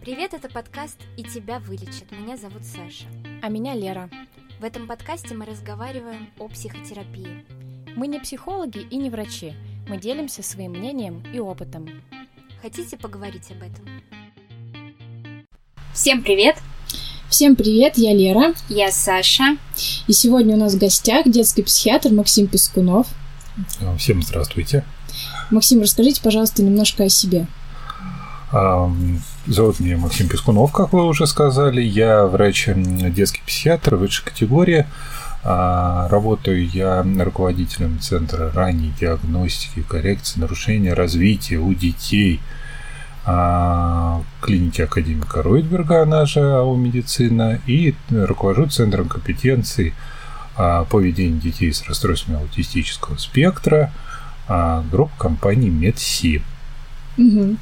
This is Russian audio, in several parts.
Привет, это подкаст «И тебя вылечат». Меня зовут Саша. А меня Лера. В этом подкасте мы разговариваем о психотерапии. Мы не психологи и не врачи. Мы делимся своим мнением и опытом. Хотите поговорить об этом? Всем привет! Всем привет, я Лера. Я Саша. И сегодня у нас в гостях детский психиатр Максим Пескунов. Всем здравствуйте. Максим, расскажите, пожалуйста, немножко о себе. Зовут меня Максим Пескунов, как вы уже сказали. Я врач детский психиатр высшей категории. А, работаю я руководителем Центра ранней диагностики, коррекции нарушения развития у детей а, клиники академика Ройтберга, она же АО «Медицина», и руковожу Центром компетенций а, по ведению детей с расстройствами аутистического спектра группы компании «Медси». Угу.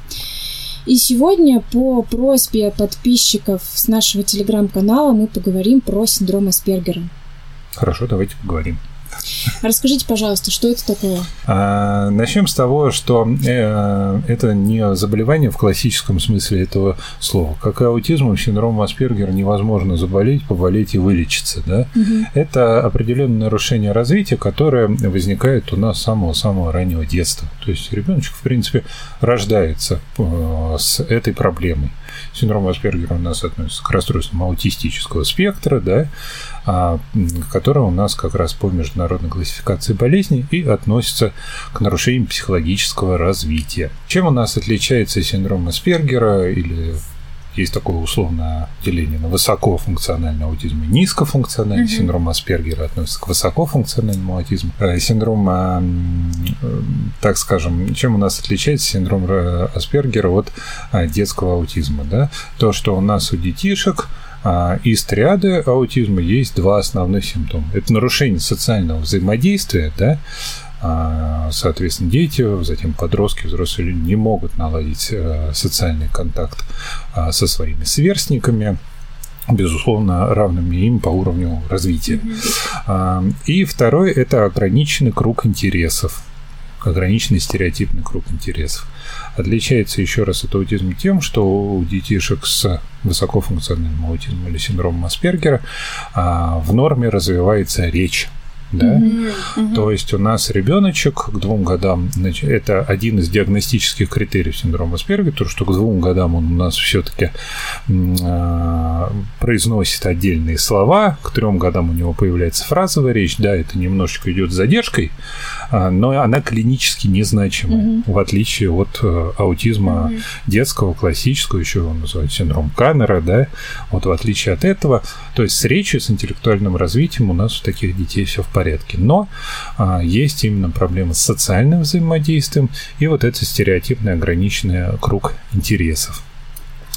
И сегодня по просьбе подписчиков с нашего телеграм-канала мы поговорим про синдром Аспергера. Хорошо, давайте поговорим. Расскажите, пожалуйста, что это такое? А, начнем с того, что э, это не заболевание в классическом смысле этого слова. Как и аутизмом, синдромом Аспергера невозможно заболеть, поболеть и вылечиться. Да? Угу. Это определенное нарушение развития, которое возникает у нас с самого-самого раннего детства. То есть ребеночек, в принципе, рождается э, с этой проблемой. Синдром Аспергера у нас относится к расстройствам аутистического спектра, да, а, которое у нас как раз по международной классификации болезней и относится к нарушениям психологического развития. Чем у нас отличается синдром Аспергера или есть такое условное деление на высокофункциональный аутизм и низкофункциональный. Mm-hmm. Синдром Аспергера относится к высокофункциональному аутизму. Э, синдром, э, так скажем, чем у нас отличается синдром э, Аспергера от детского аутизма? Да? То, что у нас у детишек из триады аутизма есть два основных симптома. Это нарушение социального взаимодействия, да, а, соответственно, дети, затем подростки, взрослые люди не могут наладить э, социальный контакт а, со своими сверстниками, безусловно, равными им по уровню развития. И второй – это ограниченный круг интересов, ограниченный стереотипный круг интересов. Отличается еще раз от аутизма тем, что у детишек с высокофункциональным аутизмом или синдромом Аспергера в норме развивается речь да? Mm-hmm. То есть у нас ребеночек к двум годам, значит, это один из диагностических критериев синдрома Аспергера, то, что к двум годам он у нас все-таки э, произносит отдельные слова, к трем годам у него появляется фразовая речь, да, это немножечко идет с задержкой, но она клинически незначимая, mm-hmm. в отличие от э, аутизма mm-hmm. детского, классического, еще его называют синдром Каннера, да, вот в отличие от этого, то есть с речью, с интеллектуальным развитием у нас у таких детей все в порядке. Но а, есть именно проблемы с социальным взаимодействием и вот это стереотипный ограниченный круг интересов.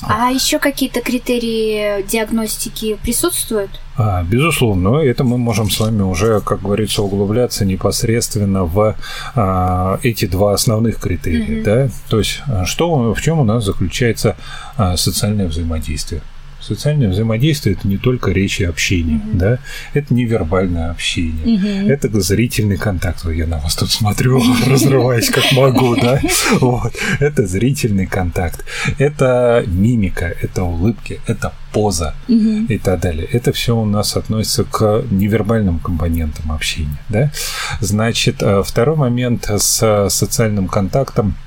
А еще какие-то критерии диагностики присутствуют? А, безусловно, это мы можем с вами уже, как говорится, углубляться непосредственно в а, эти два основных критерия. Mm-hmm. Да? То есть, а, что, в чем у нас заключается а, социальное взаимодействие? Социальное взаимодействие это не только речь и общение, mm-hmm. да, это невербальное общение, mm-hmm. это зрительный контакт. Я на вас тут смотрю, разрываясь как могу, да. Вот. Это зрительный контакт, это мимика, это улыбки, это поза mm-hmm. и так далее. Это все у нас относится к невербальным компонентам общения, да. Значит, э, второй момент с социальным контактом –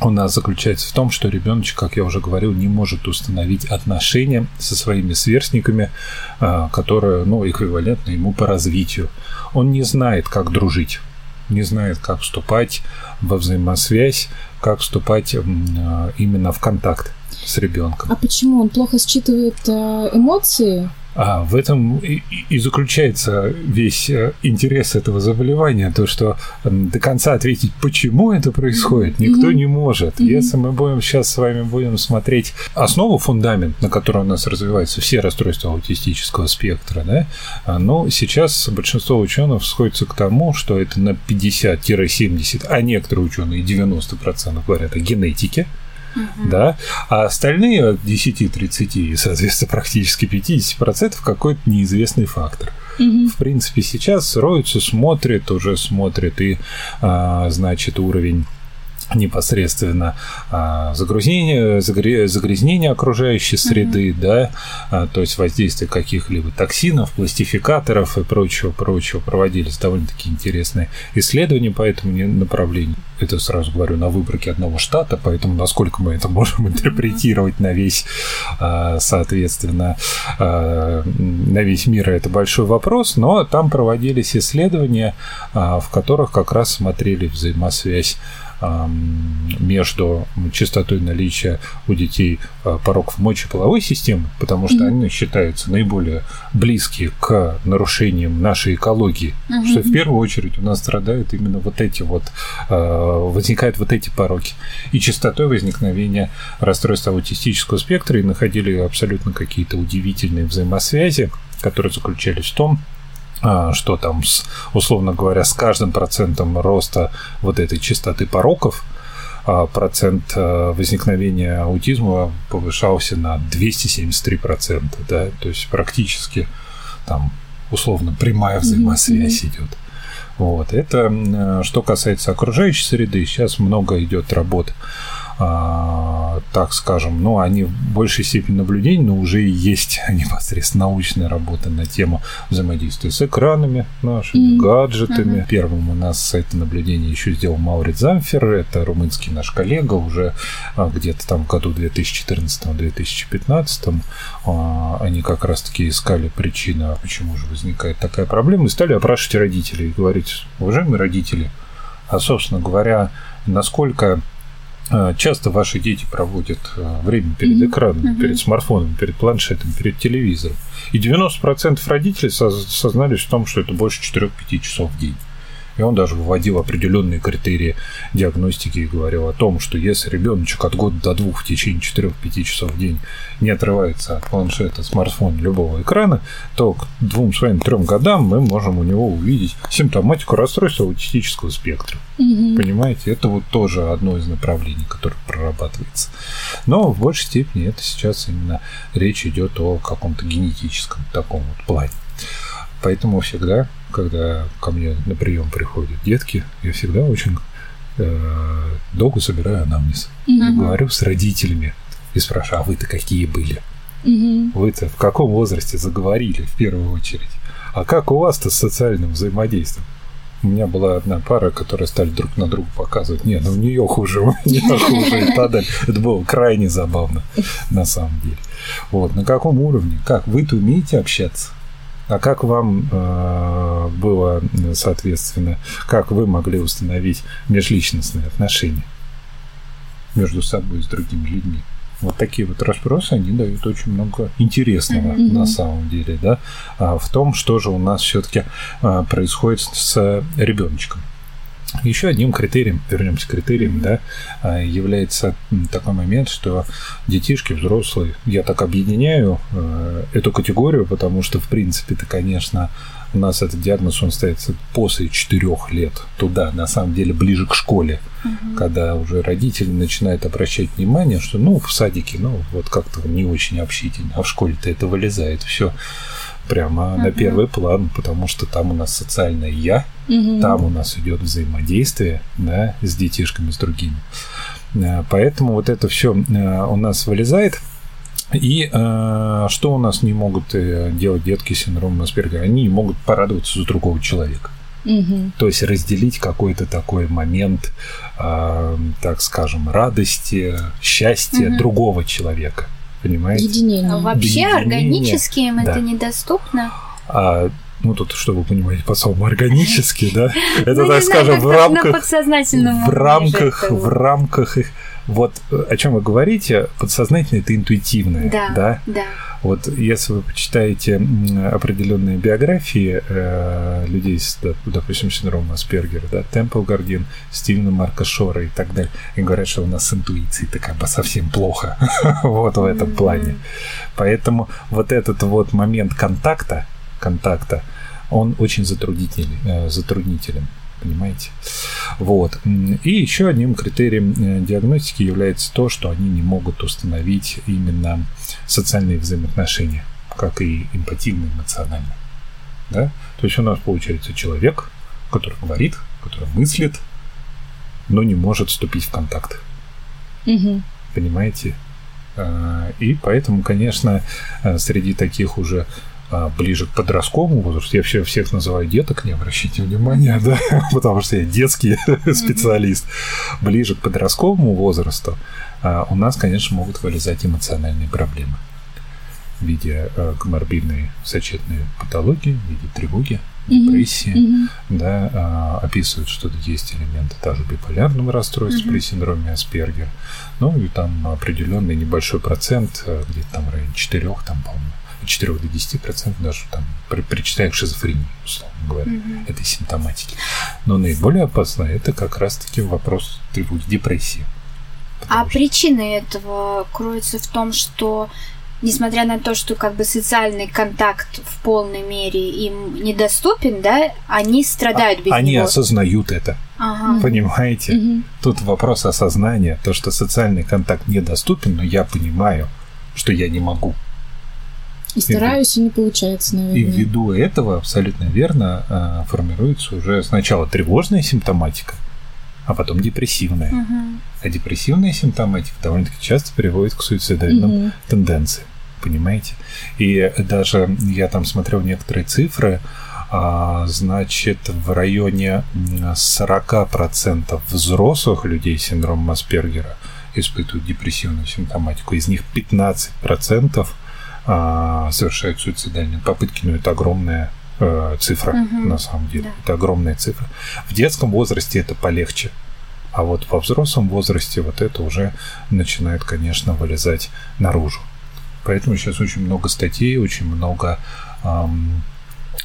у нас заключается в том, что ребеночек, как я уже говорил, не может установить отношения со своими сверстниками, а, которые, ну, эквивалентны ему по развитию. Он не знает, как дружить, не знает, как вступать во взаимосвязь, как вступать а, именно в контакт с ребенком. А почему он плохо считывает а, эмоции? А в этом и, и заключается весь э, интерес этого заболевания, то, что до конца ответить, почему это происходит, никто mm-hmm. не может. Mm-hmm. Если мы будем сейчас с вами будем смотреть основу, фундамент, на котором у нас развиваются все расстройства аутистического спектра, да, а, но сейчас большинство ученых сходится к тому, что это на 50-70, а некоторые ученые 90% говорят о генетике, угу. да, а остальные от 10-30 и, соответственно, практически 50% какой-то неизвестный фактор. Угу. В принципе, сейчас роются, смотрят, уже смотрят и, а, значит, уровень непосредственно а, загрязнение, загрязнение окружающей среды, mm-hmm. да, а, то есть воздействие каких-либо токсинов, пластификаторов и прочего, прочего. Проводились довольно-таки интересные исследования по этому направлению. Это сразу говорю на выборке одного штата, поэтому насколько мы это можем интерпретировать на весь, а, соответственно, на весь мир, это большой вопрос, но там проводились исследования, в которых как раз смотрели взаимосвязь между частотой наличия у детей а, пороков мочеполовой системы, потому что mm-hmm. они считаются наиболее близкие к нарушениям нашей экологии, mm-hmm. что в первую очередь у нас страдают именно вот эти вот, а, возникают вот эти пороки. И частотой возникновения расстройства аутистического спектра и находили абсолютно какие-то удивительные взаимосвязи, которые заключались в том, что там, с, условно говоря, с каждым процентом роста вот этой частоты пороков а, процент а, возникновения аутизма повышался на 273%, да, то есть практически там условно прямая взаимосвязь mm-hmm. идет. Вот. Это что касается окружающей среды. Сейчас много идет работ а, так скажем, ну, они в большей степени наблюдений, но уже и есть непосредственно научная работа на тему взаимодействия с экранами нашими, mm-hmm. гаджетами. Mm-hmm. Первым у нас это наблюдение еще сделал Маурит Замфер, это румынский наш коллега, уже а, где-то там в году 2014-2015 а, они как раз-таки искали причину, почему же возникает такая проблема, и стали опрашивать родителей и говорить, уважаемые родители, а, собственно говоря, насколько а, часто ваши дети проводят а, время перед экраном, mm-hmm. перед смартфоном, перед планшетом, перед телевизором. И 90% родителей сознались в том, что это больше 4-5 часов в день. И он даже выводил определенные критерии диагностики и говорил о том, что если ребеночек от года до двух в течение 4-5 часов в день не отрывается от планшета, смартфона, любого экрана, то к двум своим трем годам мы можем у него увидеть симптоматику расстройства аутистического спектра. Угу. Понимаете, это вот тоже одно из направлений, которое прорабатывается. Но в большей степени это сейчас именно речь идет о каком-то генетическом таком вот плане. Поэтому всегда, когда ко мне на прием приходят детки, я всегда очень э, долго собираю анамнез. Mm-hmm. И говорю с родителями и спрашиваю, а вы-то какие были? Mm-hmm. Вы-то в каком возрасте заговорили в первую очередь? А как у вас-то с социальным взаимодействием? У меня была одна пара, которая стали друг на друга показывать. Не, ну у нее хуже, у меня хуже и так далее. Это было крайне забавно, на самом деле. Вот, на каком уровне? Как? Вы-то умеете общаться? А как вам э, было, соответственно, как вы могли установить межличностные отношения между собой и с другими людьми? Вот такие вот расспросы, они дают очень много интересного mm-hmm. на самом деле, да, а в том, что же у нас все-таки а, происходит с ребеночком. Еще одним критерием, вернемся к критериям, да, а, является такой момент, что детишки, взрослые, я так объединяю э, эту категорию, потому что, в принципе, это, конечно, у нас этот диагноз, он ставится после четырех лет туда, на самом деле, ближе к школе, угу. когда уже родители начинают обращать внимание, что, ну, в садике, ну, вот как-то не очень общительно, а в школе-то это вылезает все прямо uh-huh. на первый план, потому что там у нас социальное я, uh-huh. там у нас идет взаимодействие да, с детишками, с другими. Э, поэтому вот это все э, у нас вылезает. И э, что у нас не могут э, делать детки с синдромом Аспергера? Они не могут порадоваться за другого человека. Угу. То есть разделить какой-то такой момент, э, так скажем, радости, счастья угу. другого человека понимаете? Единение. А вообще Единение, органически им да. это недоступно? А, ну, тут, что вы понимаете по слову органически, да? Это, ну, так скажем, в рамках... В рамках, в рамках их... Вот о чем вы говорите, подсознательно это интуитивное, да? Да, да. Вот если вы почитаете определенные биографии э, людей с, допустим, синдромом Аспергера, да, Темпл Гардин, Стивена Марка Шора и так далее, и говорят, что у нас с интуицией так как бы совсем плохо вот в этом плане. Поэтому вот этот вот момент контакта, контакта, он очень затруднительный, э, затруднителен понимаете? Вот. И еще одним критерием э, диагностики является то, что они не могут установить именно социальные взаимоотношения, как и эмпативные, эмоциональные. Да? То есть у нас получается человек, который говорит, который мыслит, но не может вступить в контакт. Угу. Понимаете? А, и поэтому, конечно, а, среди таких уже ближе к подростковому возрасту, я все, всех называю деток, не обращайте внимания, да, потому что я детский специалист, ближе к подростковому возрасту у нас, конечно, могут вылезать эмоциональные проблемы в виде коморбидной сочетной патологии, в виде тревоги, депрессии, mm-hmm. да, а, описывают, что есть элементы даже биполярного расстройства mm-hmm. при синдроме Аспергер. Ну и там определенный небольшой процент, где-то там в районе 4, там, по-моему, 4 до 10 процентов даже там при, причитаем к шизофрении, условно говоря, mm-hmm. этой симптоматики. Но наиболее опасно это как раз-таки вопрос тревоги, депрессии. А что... причины этого кроются в том, что несмотря на то, что как бы социальный контакт в полной мере им недоступен, да, они страдают без они него. Они осознают это. Ага. Понимаете? Угу. Тут вопрос осознания, то, что социальный контакт недоступен, но я понимаю, что я не могу. И стараюсь, и, и не получается, наверное. И ввиду этого абсолютно верно а, формируется уже сначала тревожная симптоматика, а потом депрессивная. Угу. А депрессивная симптоматика довольно-таки часто приводит к суицидальным угу. тенденциям. Понимаете? И даже я там смотрел некоторые цифры, а, значит, в районе 40% взрослых людей с синдромом Аспергера испытывают депрессивную симптоматику. Из них 15% а, совершают суицидальные попытки, но это огромная э, цифра угу. на самом деле. Да. Это огромная цифра. В детском возрасте это полегче. А вот во взрослом возрасте вот это уже начинает, конечно, вылезать наружу. Поэтому сейчас очень много статей, очень много эм,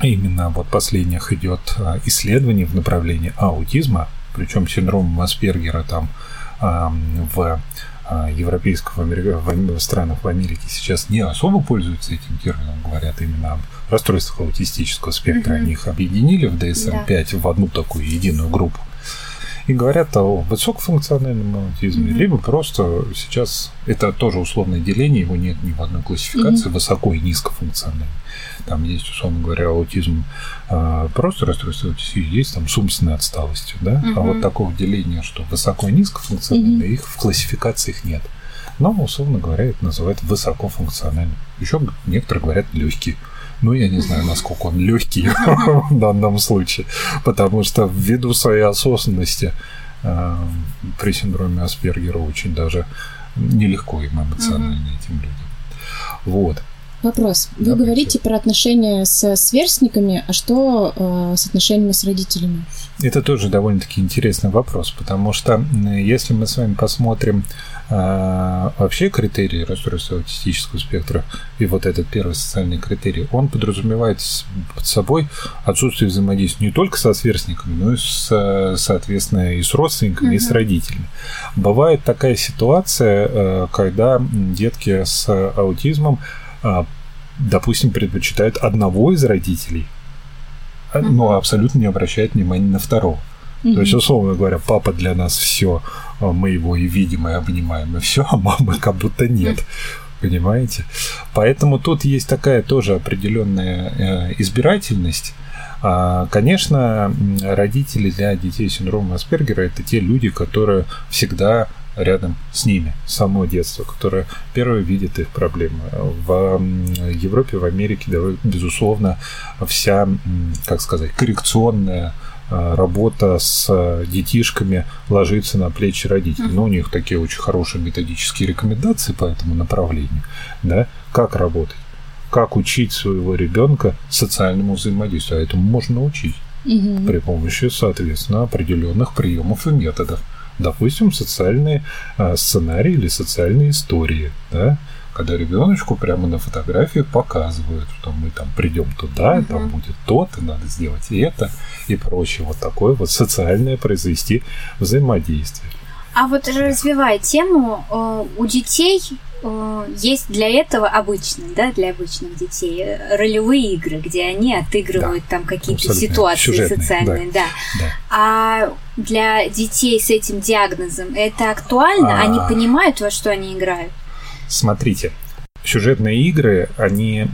именно вот последних идет а, исследований в направлении аутизма, причем синдром Аспергера там эм, в а, европейских в, странах в Америке сейчас не особо пользуются этим термином, говорят именно об расстройствах аутистического спектра. Угу. Они их объединили в DSM-5 да. в одну такую единую группу. И говорят о высокофункциональном аутизме, mm либо просто сейчас это тоже условное деление, его нет ни в одной классификации, mm высоко и низкофункциональный. Там есть, условно говоря, аутизм, а, просто расстройство аутизма, есть там с умственной отсталостью, да, mm а вот такого деления, что высоко и низкофункциональный, mm их в классификациях нет. Но, условно говоря, это называют высокофункциональным. Еще некоторые говорят легкий. Ну, я не знаю, насколько он легкий в данном случае, потому что ввиду своей осознанности э, при синдроме Аспергера очень даже нелегко им эмоционально этим людям. Вот. Вопрос. Вы Давайте. говорите про отношения с сверстниками, а что э, с отношениями с родителями? Это тоже довольно-таки интересный вопрос, потому что если мы с вами посмотрим э, вообще критерии расстройства аутистического спектра и вот этот первый социальный критерий, он подразумевает под собой отсутствие взаимодействия не только со сверстниками, но и с, соответственно и с родственниками, угу. и с родителями. Бывает такая ситуация, э, когда детки с аутизмом а, допустим, предпочитают одного из родителей, mm-hmm. но абсолютно не обращают внимания на второго. Mm-hmm. То есть, условно говоря, папа для нас все, а, мы его и видим, и обнимаем, и все, а мамы как будто нет. Понимаете? Поэтому тут есть такая тоже определенная э, избирательность. Конечно, родители для детей с синдромом Аспергера это те люди, которые всегда рядом с ними с самого детства, которое первое видит их проблемы. В Европе, в Америке, безусловно, вся, как сказать, коррекционная а, работа с детишками ложится на плечи родителей. Но ну, у них такие очень хорошие методические рекомендации по этому направлению. Да? Как работать? Как учить своего ребенка социальному взаимодействию? А этому можно научить угу. при помощи, соответственно, определенных приемов и методов допустим, социальные а, сценарии или социальные истории, да, когда ребеночку прямо на фотографии показывают, что мы там придем туда, угу. там будет то-то, надо сделать это и прочее. Вот такое вот социальное произвести взаимодействие. А вот развивая тему, э, у детей Э, есть для этого обычно, да, для обычных детей э, ролевые игры, где они отыгрывают да, там какие-то ситуации Сюжетные, социальные, да. Да. да. А для детей с этим диагнозом это актуально? А... Они понимают, во что они играют? Смотрите, сюжетные игры, они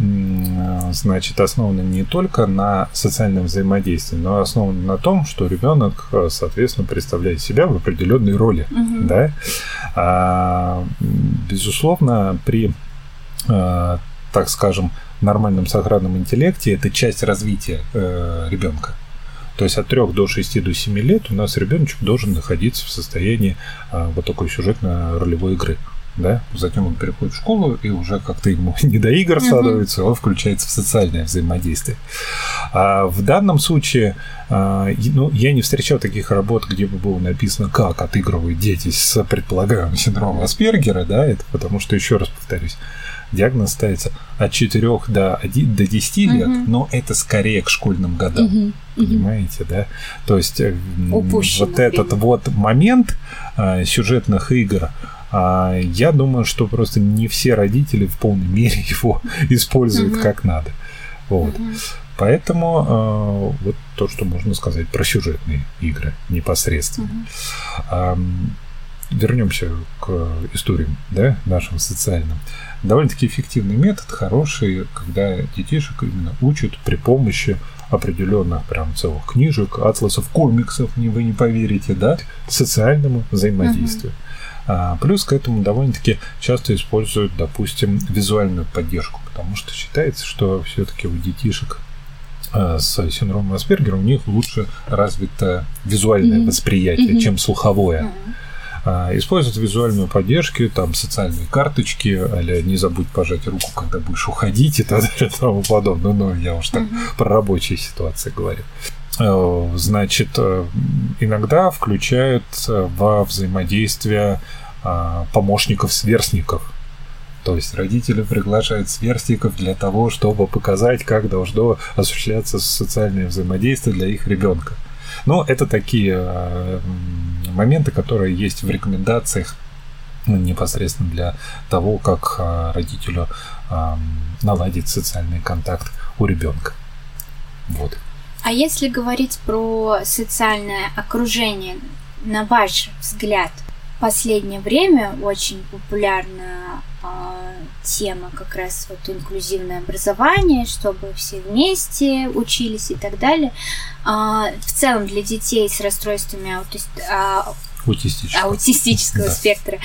значит, основаны не только на социальном взаимодействии, но основаны на том, что ребенок, соответственно, представляет себя в определенной роли. Угу. Да? А, безусловно, при, так скажем, нормальном сохранном интеллекте это часть развития э, ребенка. То есть от 3 до 6 до 7 лет у нас ребеночек должен находиться в состоянии а, вот такой сюжетно-ролевой игры. Да? Затем он переходит в школу, и уже как-то ему не до игр становится, он включается в социальное взаимодействие. А в данном случае а, ну, я не встречал таких работ, где бы было написано, как отыгрывают дети с предполагаемым синдромом Аспергера, да, это потому что, еще раз повторюсь, диагноз ставится от 4 до, 1, до 10 лет, угу. но это скорее к школьным годам. Угу. Понимаете, да? То есть Упущено вот этот вот момент а, сюжетных игр, я думаю, что просто не все родители в полной мере его используют угу. как надо. Вот. Угу. Поэтому э, вот то, что можно сказать про сюжетные игры непосредственно. Угу. вернемся к историям, да, нашим социальным довольно-таки эффективный метод, хороший, когда детишек именно учат при помощи определенных прям целых книжек, атласов, комиксов, не вы не поверите, да, социальному взаимодействию. Uh-huh. А, плюс к этому довольно-таки часто используют, допустим, визуальную поддержку, потому что считается, что все-таки у детишек а, с синдромом Аспергера у них лучше развито визуальное mm-hmm. восприятие, mm-hmm. чем слуховое. Mm-hmm. А, используют визуальную поддержку, там социальные карточки, а не забудь пожать руку, когда будешь уходить и так далее и тому подобное. Но я уж так mm-hmm. про рабочие ситуации говорю. Значит, э, иногда включают э, во взаимодействие а, помощников-сверстников. То есть родители приглашают сверстников для того, чтобы показать, как должно осуществляться социальное взаимодействие для их ребенка. Но это такие э, моменты, которые есть в рекомендациях ну, непосредственно для того, как э, родителю наладить социальный контакт у ребенка. Вот. А если говорить про социальное окружение, на ваш взгляд, последнее время очень популярна э, тема как раз вот инклюзивное образование, чтобы все вместе учились и так далее. Э, в целом для детей с расстройствами аутист, э, аутистического, аутистического да. спектра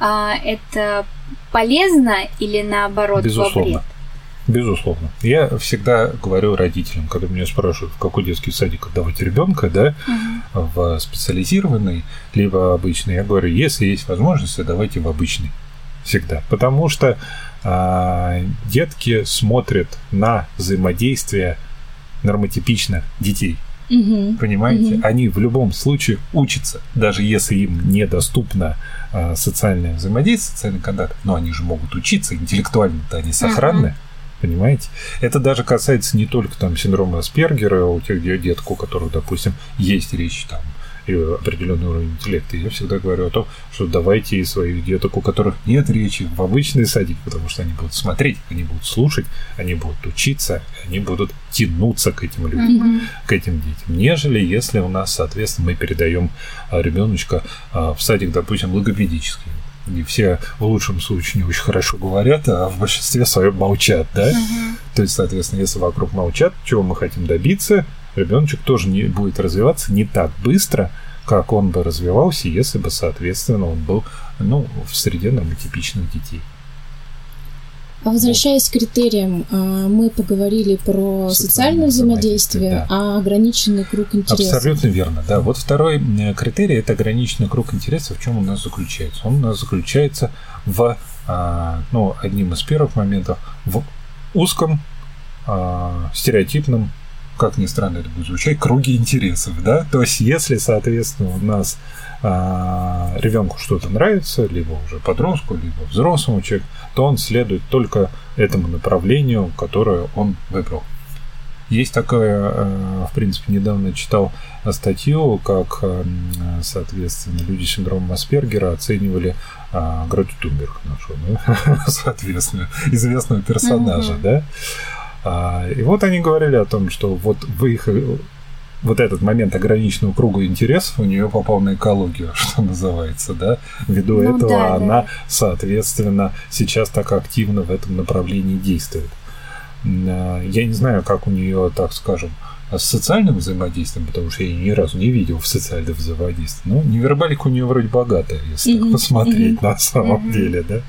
э, это полезно или наоборот Безусловно. во вред? Безусловно. Я всегда говорю родителям, когда меня спрашивают, в какой детский садик отдавать ребенка, да, угу. в специализированный, либо обычный, я говорю, если есть возможность, давайте в обычный. Всегда. Потому что а, детки смотрят на взаимодействие нормотипичных детей. Угу. Понимаете? Угу. Они в любом случае учатся, даже если им недоступно а, социальное взаимодействие, социальный контакт, но они же могут учиться, интеллектуально-то они сохранны. Угу. Понимаете? Это даже касается не только там синдрома Аспергера, у тех деток, у которых, допустим, есть речь там определенный уровень интеллекта. Я всегда говорю о том, что давайте и своих деток, у которых нет речи, в обычный садик, потому что они будут смотреть, они будут слушать, они будут учиться, они будут тянуться к этим людям, mm-hmm. к этим детям, нежели если у нас, соответственно, мы передаем а, ребеночка а, в садик, допустим, логопедический. И все в лучшем случае не очень хорошо говорят, а в большинстве своем молчат, да? Uh-huh. То есть, соответственно, если вокруг молчат, чего мы хотим добиться, ребеночек тоже не будет развиваться не так быстро, как он бы развивался, если бы, соответственно, он был ну, в среде нормотипичных детей. А возвращаясь к критериям, а, мы поговорили про социальное, социальное взаимодействие, да. а ограниченный круг интересов. Абсолютно верно, да. Вот второй критерий – это ограниченный круг интересов. В чем он у нас заключается? Он у нас заключается в, а, ну, одним из первых моментов, в узком, стереотипном как ни странно это будет звучать, круги интересов, да, то есть если, соответственно, у нас ребенку что-то нравится, либо уже подростку, либо взрослому человеку, то он следует только этому направлению, которое он выбрал. Есть такое, а, в принципе, недавно читал статью, как, а, соответственно, люди с синдромом Аспергера оценивали а, Грету Тунберг, нашу, ну, соответственно, известного персонажа, mm-hmm. да, а, и вот они говорили о том, что вот в их вот этот момент ограниченного круга интересов у нее попал на экологию, что называется, да. Ввиду ну, этого да, она, да. соответственно, сейчас так активно в этом направлении действует. я не знаю, как у нее, так скажем, с социальным взаимодействием, потому что я ее ни разу не видел в социальном взаимодействии. Ну, невербалика у нее вроде богатая, если mm-hmm. так посмотреть mm-hmm. на самом mm-hmm. деле, да.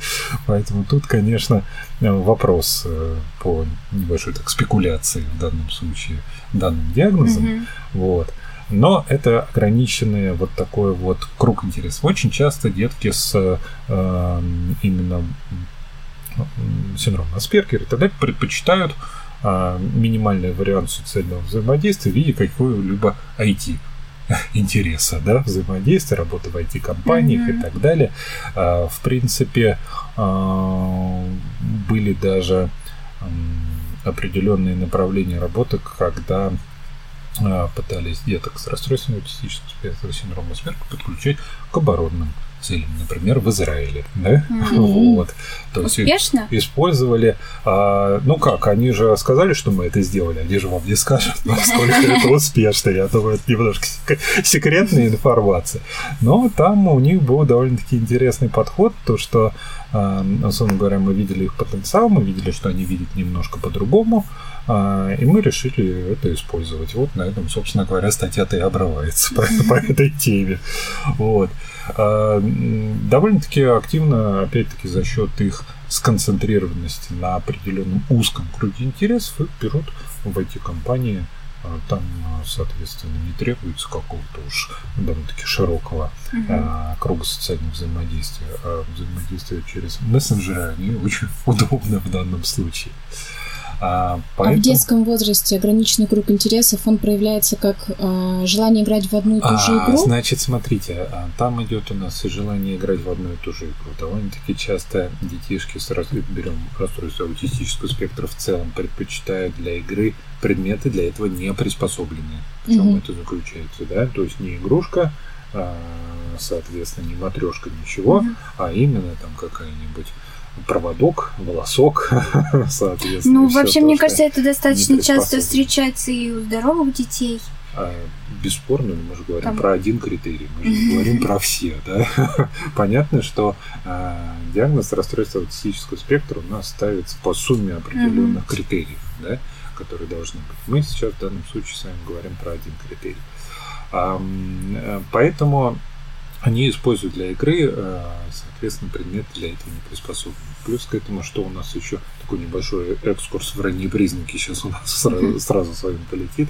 Поэтому тут, конечно, вопрос э, по небольшой так спекуляции в данном случае данным диагнозом. Mm-hmm. Вот. Но это ограниченный вот такой вот круг интересов. Очень часто детки с э, именно синдромом Аспергера тогда предпочитают а, минимальный вариант социального взаимодействия в виде какого-либо IT интереса, да, взаимодействия, работы в IT-компаниях mm-hmm. и так далее. А, в принципе, а, были даже определенные направления работы, когда пытались деток с расстройством аутистического спектра синдрома Аспергера подключать к оборонным целям, например, в Израиле. Да? Mm-hmm. Вот. То Успешно? есть использовали, а, ну как, они же сказали, что мы это сделали, они же вам не скажут, насколько это успешно. Я думаю, это немножко секретная информация. Но там у них был довольно-таки интересный подход, то что, а, условно говоря, мы видели их потенциал, мы видели, что они видят немножко по-другому, а, и мы решили это использовать. Вот на этом, собственно говоря, статья-то и обрывается по, по этой теме. Вот. А, довольно-таки активно, опять-таки, за счет их сконцентрированности на определенном узком круге интересов их берут в эти компании а, там, соответственно, не требуется какого-то уж довольно-таки широкого uh-huh. а, круга социального взаимодействия. А взаимодействие через мессенджеры, они очень удобны в данном случае. А, поэтому... а в детском возрасте ограниченный круг интересов, он проявляется как а, желание играть в одну и ту же а, игру? Значит, смотрите, а, там идет у нас и желание играть в одну и ту же игру. Довольно-таки часто детишки с берем расстройство аутистического спектра в целом предпочитают для игры предметы для этого не приспособленные. В чем угу. это заключается, да? То есть не игрушка, а, соответственно, не матрешка, ничего, угу. а именно там какая-нибудь проводок, волосок, соответственно. Ну, вообще, мне кажется, это достаточно часто встречается и у здоровых детей. А, бесспорно, мы же говорим Там... про один критерий, мы же говорим про все, да. Понятно, что а, диагноз расстройства аутистического спектра у нас ставится по сумме определенных критериев, да, которые должны быть. Мы сейчас в данном случае с вами говорим про один критерий. А, поэтому они используют для игры, э, соответственно, предмет для этого не приспособлен. Плюс к этому, что у нас еще такой небольшой экскурс в ранние признаки сейчас у нас сразу, сразу с вами полетит.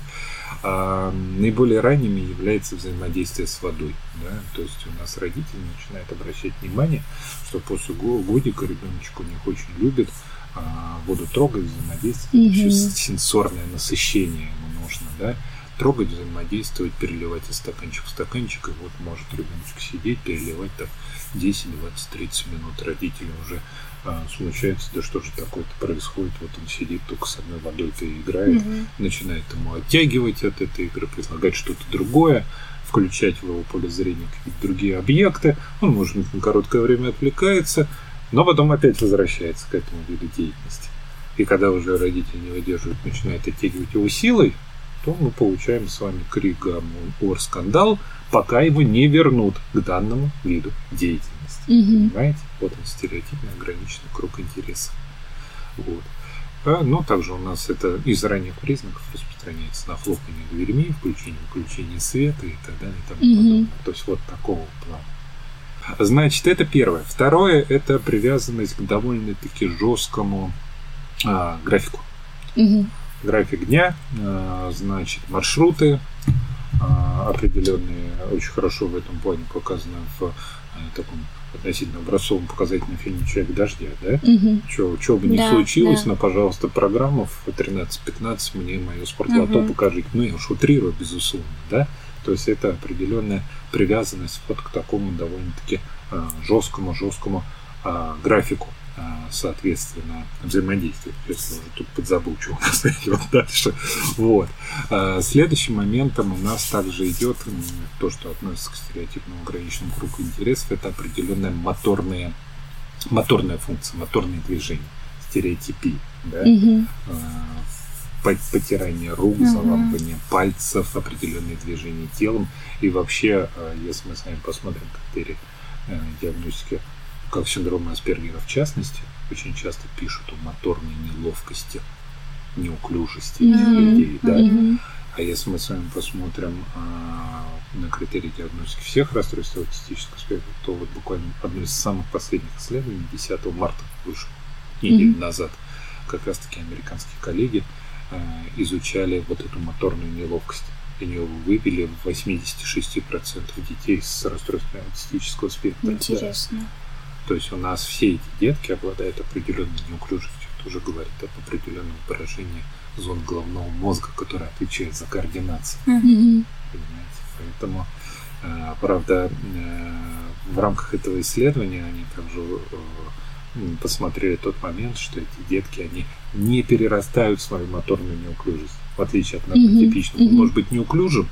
А, наиболее ранними является взаимодействие с водой. Да? То есть у нас родители начинают обращать внимание, что после годика ребеночек у них очень любит а, воду трогать, mm-hmm. еще сенсорное насыщение ему нужно, да, трогать, взаимодействовать, переливать из стаканчика в стаканчик, и вот может ребеночек сидеть, переливать так 10, 20, 30 минут. Родители уже а, смущаются, да что же такое-то происходит, вот он сидит только с одной водой-то и играет, угу. начинает ему оттягивать от этой игры, предлагать что-то другое, включать в его поле зрения какие-то другие объекты, он, может быть, на короткое время отвлекается, но потом опять возвращается к этому виду деятельности. И когда уже родители не выдерживают, начинает оттягивать его силой, то мы получаем с вами крик ор скандал, пока его не вернут к данному виду деятельности. Угу. Понимаете? Вот он стереотипный ограниченный круг интересов. Вот. А, ну, также у нас это из ранних признаков распространяется на хлопание дверьми, включение выключение света и так далее и тому угу. подобное. То есть вот такого плана. Значит, это первое. Второе – это привязанность к довольно-таки жесткому а, графику. Угу график дня, э, значит, маршруты э, определенные, очень хорошо в этом плане показаны в э, таком относительно образцовом показательном фильме «Человек дождя», да? Угу. Что бы ни да, случилось, да. но, пожалуйста, программов 13-15 мне мое спортлото угу. покажите. Ну, я уж утрирую, безусловно, да? То есть это определенная привязанность вот к такому довольно-таки жесткому, жесткому графику. А, соответственно, взаимодействие. Сейчас уже тут подзабыл, что у нас идет дальше. Вот. А, следующим моментом у нас также идет то, что относится к стереотипному ограниченному кругу интересов, это определенная моторная, моторная функция, моторные движения, стереотипии. Да? Угу. Потирание рук, угу. заламывание пальцев, определенные движения телом. И вообще, если мы с вами посмотрим критерии э, диагностики как синдром Аспергера в частности, очень часто пишут о моторной неловкости неуклюжести mm-hmm. людей, да. Mm-hmm. А если мы с вами посмотрим а, на критерии диагностики всех расстройств аутистического спектра, то вот буквально одно из самых последних исследований 10 марта вышло, неделю mm-hmm. назад, как раз таки американские коллеги а, изучали вот эту моторную неловкость. И нее вывели в 86% детей с расстройством аутистического спектра. Интересно. Да. То есть у нас все эти детки обладают определенной неуклюжестью. Это уже говорит об определенном поражении зон головного мозга, который отвечает за координацию. Mm-hmm. Понимаете? Поэтому, э, правда, э, в рамках этого исследования они также э, посмотрели тот момент, что эти детки, они не перерастают свою моторную неуклюжесть, в отличие от нормотипичного. Mm-hmm. Он может быть неуклюжим,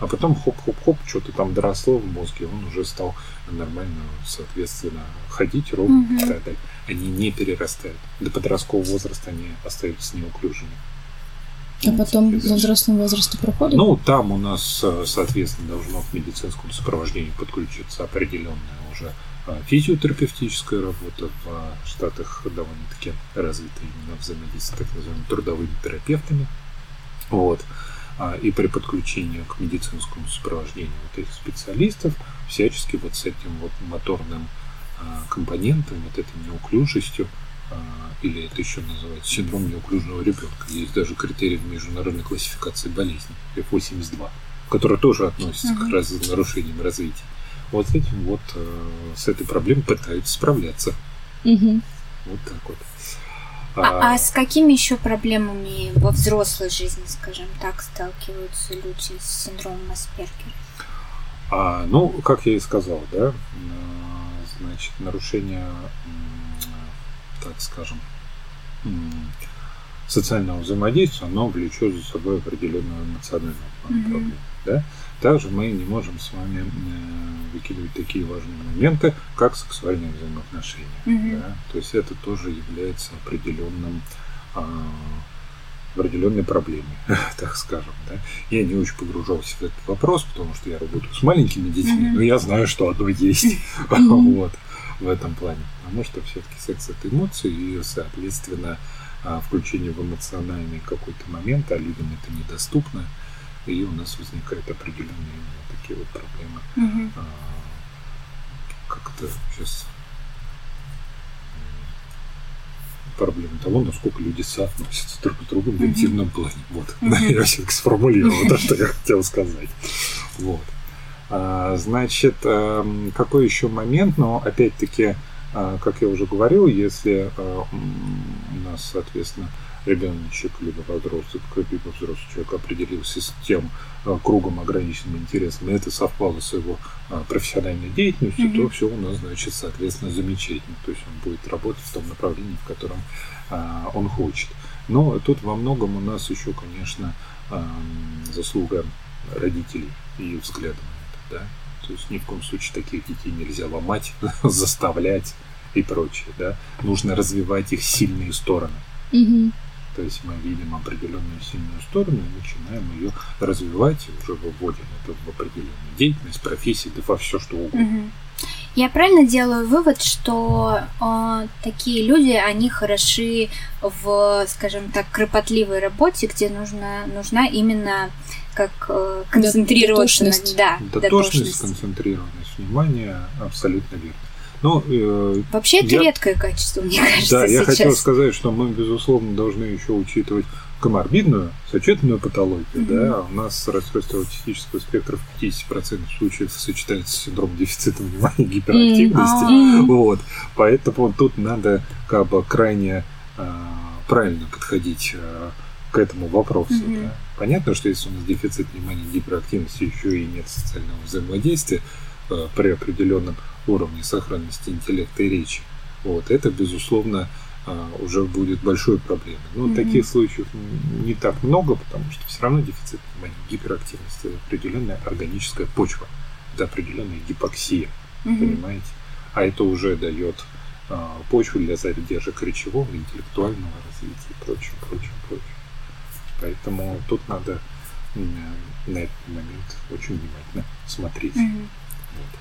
а потом хоп-хоп-хоп, что-то там доросло в мозге, он уже стал нормально, соответственно, ходить ровно mm-hmm. и так далее. Они не перерастают. До подросткового возраста они остаются неуклюжими. А потом во взрослом возрасте проходит? Ну, там у нас, соответственно, должно в медицинском сопровождении подключиться определенная уже а, физиотерапевтическая работа. В Штатах довольно-таки развита именно взаимодействие с так называемыми трудовыми терапевтами. Вот. А, и при подключении к медицинскому сопровождению вот этих специалистов всячески вот с этим вот моторным а, компонентом, вот этой неуклюжестью, а, или это еще называется синдром неуклюжного ребенка. Есть даже критерий в международной классификации болезней, F82, который тоже относится uh-huh. к раз, нарушениям развития. Вот с этим вот, с этой проблемой пытаются справляться. Uh-huh. Вот так вот. А, а с какими еще проблемами во взрослой жизни, скажем так, сталкиваются люди с синдромом Аспергера? А, ну, как я и сказал, да, значит, нарушение, так скажем, социального взаимодействия, оно влечет за собой определенную эмоциональную mm-hmm. проблему. Да? Также мы не можем с вами э, выкидывать такие важные моменты, как сексуальные взаимоотношения. Mm-hmm. Да? То есть это тоже является определенным а, определенной проблемой, так скажем. Да? Я не очень погружался в этот вопрос, потому что я работаю с маленькими детьми, mm-hmm. но я знаю, что одно есть mm-hmm. вот, в этом плане. Потому что все-таки секс это эмоции, и, соответственно, а, включение в эмоциональный какой-то момент, а людям это недоступно и у нас возникают определенные такие вот проблемы. Угу. А, как это сейчас проблема того, насколько люди соотносятся друг к другу в интимном плане. Вот, mm-hmm. я все-таки сформулировал то, что я хотел сказать. Вот. А, значит, эм, какой еще момент, но опять-таки, а, как я уже говорил, если а, у нас, соответственно, ребеночек, либо подросток, либо взрослый человек определился с тем а, кругом ограниченным интересом, и это совпало с его а, профессиональной деятельностью, mm-hmm. то все у нас, значит, соответственно, замечательно. То есть он будет работать в том направлении, в котором а, он хочет. Но тут во многом у нас еще, конечно, заслуга родителей и взгляда на это, да. То есть ни в коем случае таких детей нельзя ломать, заставлять и прочее, да. Нужно развивать их сильные стороны. Mm-hmm. То есть мы видим определенную сильную сторону и начинаем ее развивать и уже выводим это в определенную деятельность, профессию, да во все что угодно. Угу. Я правильно делаю вывод, что э, такие люди, они хороши в, скажем так, кропотливой работе, где нужно, нужна именно как э, концентрироваться дотошность. да, дотошность, дотошность, сконцентрированность внимания, абсолютно верно. Ну, э, Вообще это я... редкое качество, мне кажется. Да, я хотел сказать, что мы, безусловно, должны еще учитывать коморбидную, сочетанную патологию. Mm-hmm. Да? У нас расстройство аутистического спектра в 50% случаев сочетается с синдромом дефицита внимания и гиперактивности. Mm-hmm. Вот. Поэтому тут надо как бы крайне э, правильно подходить э, к этому вопросу. Mm-hmm. Да? Понятно, что если у нас дефицит внимания и гиперактивности, еще и нет социального взаимодействия э, при определенном уровне сохранности интеллекта и речи, вот, это, безусловно, а, уже будет большой проблемой. Но mm-hmm. таких случаев не так много, потому что все равно дефицит внимания, гиперактивность это определенная органическая почва, это определенная гипоксия, mm-hmm. понимаете? А это уже дает а, почву для задержек речевого, интеллектуального развития и прочее, прочее, прочее. Поэтому тут надо на этот момент очень внимательно смотреть. Mm-hmm. Вот.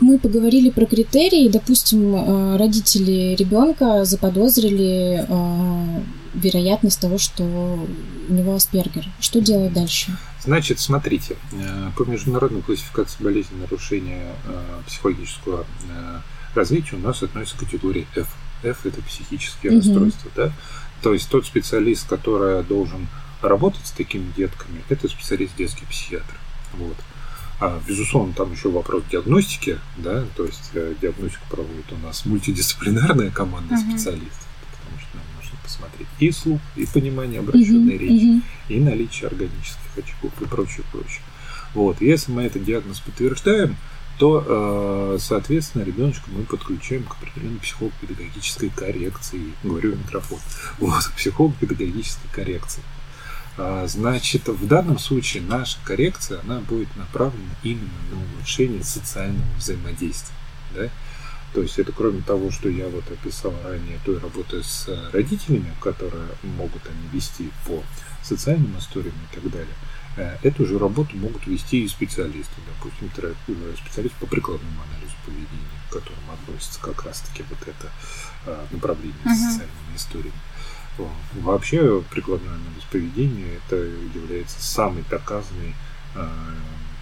Мы поговорили про критерии. Допустим, э, родители ребенка заподозрили э, вероятность того, что у него Аспергер. Что делать дальше? Значит, смотрите, э, по международной классификации болезни нарушения психологического развития у нас относится категория F. F – это психические угу. расстройства, да? То есть тот специалист, который должен работать с такими детками, это специалист детский психиатр. Вот. А, безусловно, там еще вопрос диагностики, да, то есть э, диагностику проводит у нас мультидисциплинарная команда mm-hmm. специалистов, потому что нам нужно посмотреть и слух, и понимание обращенной mm-hmm. речи, mm-hmm. и наличие органических очагов и прочее, прочее. Вот, если мы этот диагноз подтверждаем, то, э, соответственно, ребеночка мы подключаем к определенной психолого-педагогической коррекции. Говорю микрофон. Вот, психолого-педагогической коррекции. А, значит, в данном случае наша коррекция, она будет направлена именно на улучшение социального взаимодействия. Да? То есть это кроме того, что я вот описал ранее той работы с родителями, которые могут они вести по социальным историям и так далее, э, эту же работу могут вести и специалисты, допустим, э, специалист по прикладному анализу поведения, к которому относится как раз-таки вот это э, направление uh-huh. социальными историями. Вообще прикладной анализ поведения это является самой доказанной э,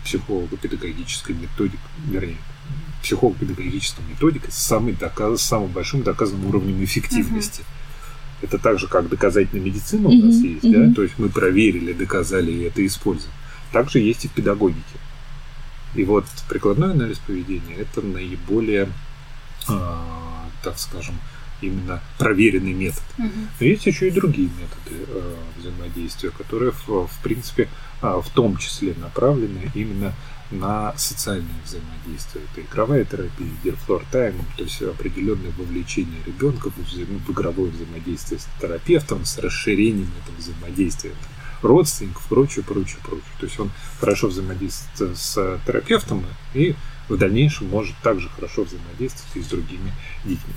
психолого-педагогической методикой, вернее, психолого-педагогической методикой с, самой доказ, с самым большим доказанным уровнем эффективности. Uh-huh. Это так же, как доказательная медицина у нас uh-huh. есть, uh-huh. да, то есть мы проверили, доказали и это используем. Также есть и в педагогике. И вот прикладной анализ поведения это наиболее, э, так скажем, именно проверенный метод. Угу. Но есть еще и другие методы э, взаимодействия, которые, в, в принципе, э, в том числе направлены именно на социальное взаимодействие. Это игровая терапия, дерфлор тайм, то есть определенное вовлечение ребенка в, взаим... в игровое взаимодействие с терапевтом, с расширением этого взаимодействия родственников, прочее, прочее, прочее. То есть он хорошо взаимодействует с терапевтом и в дальнейшем может также хорошо взаимодействовать и с другими детьми.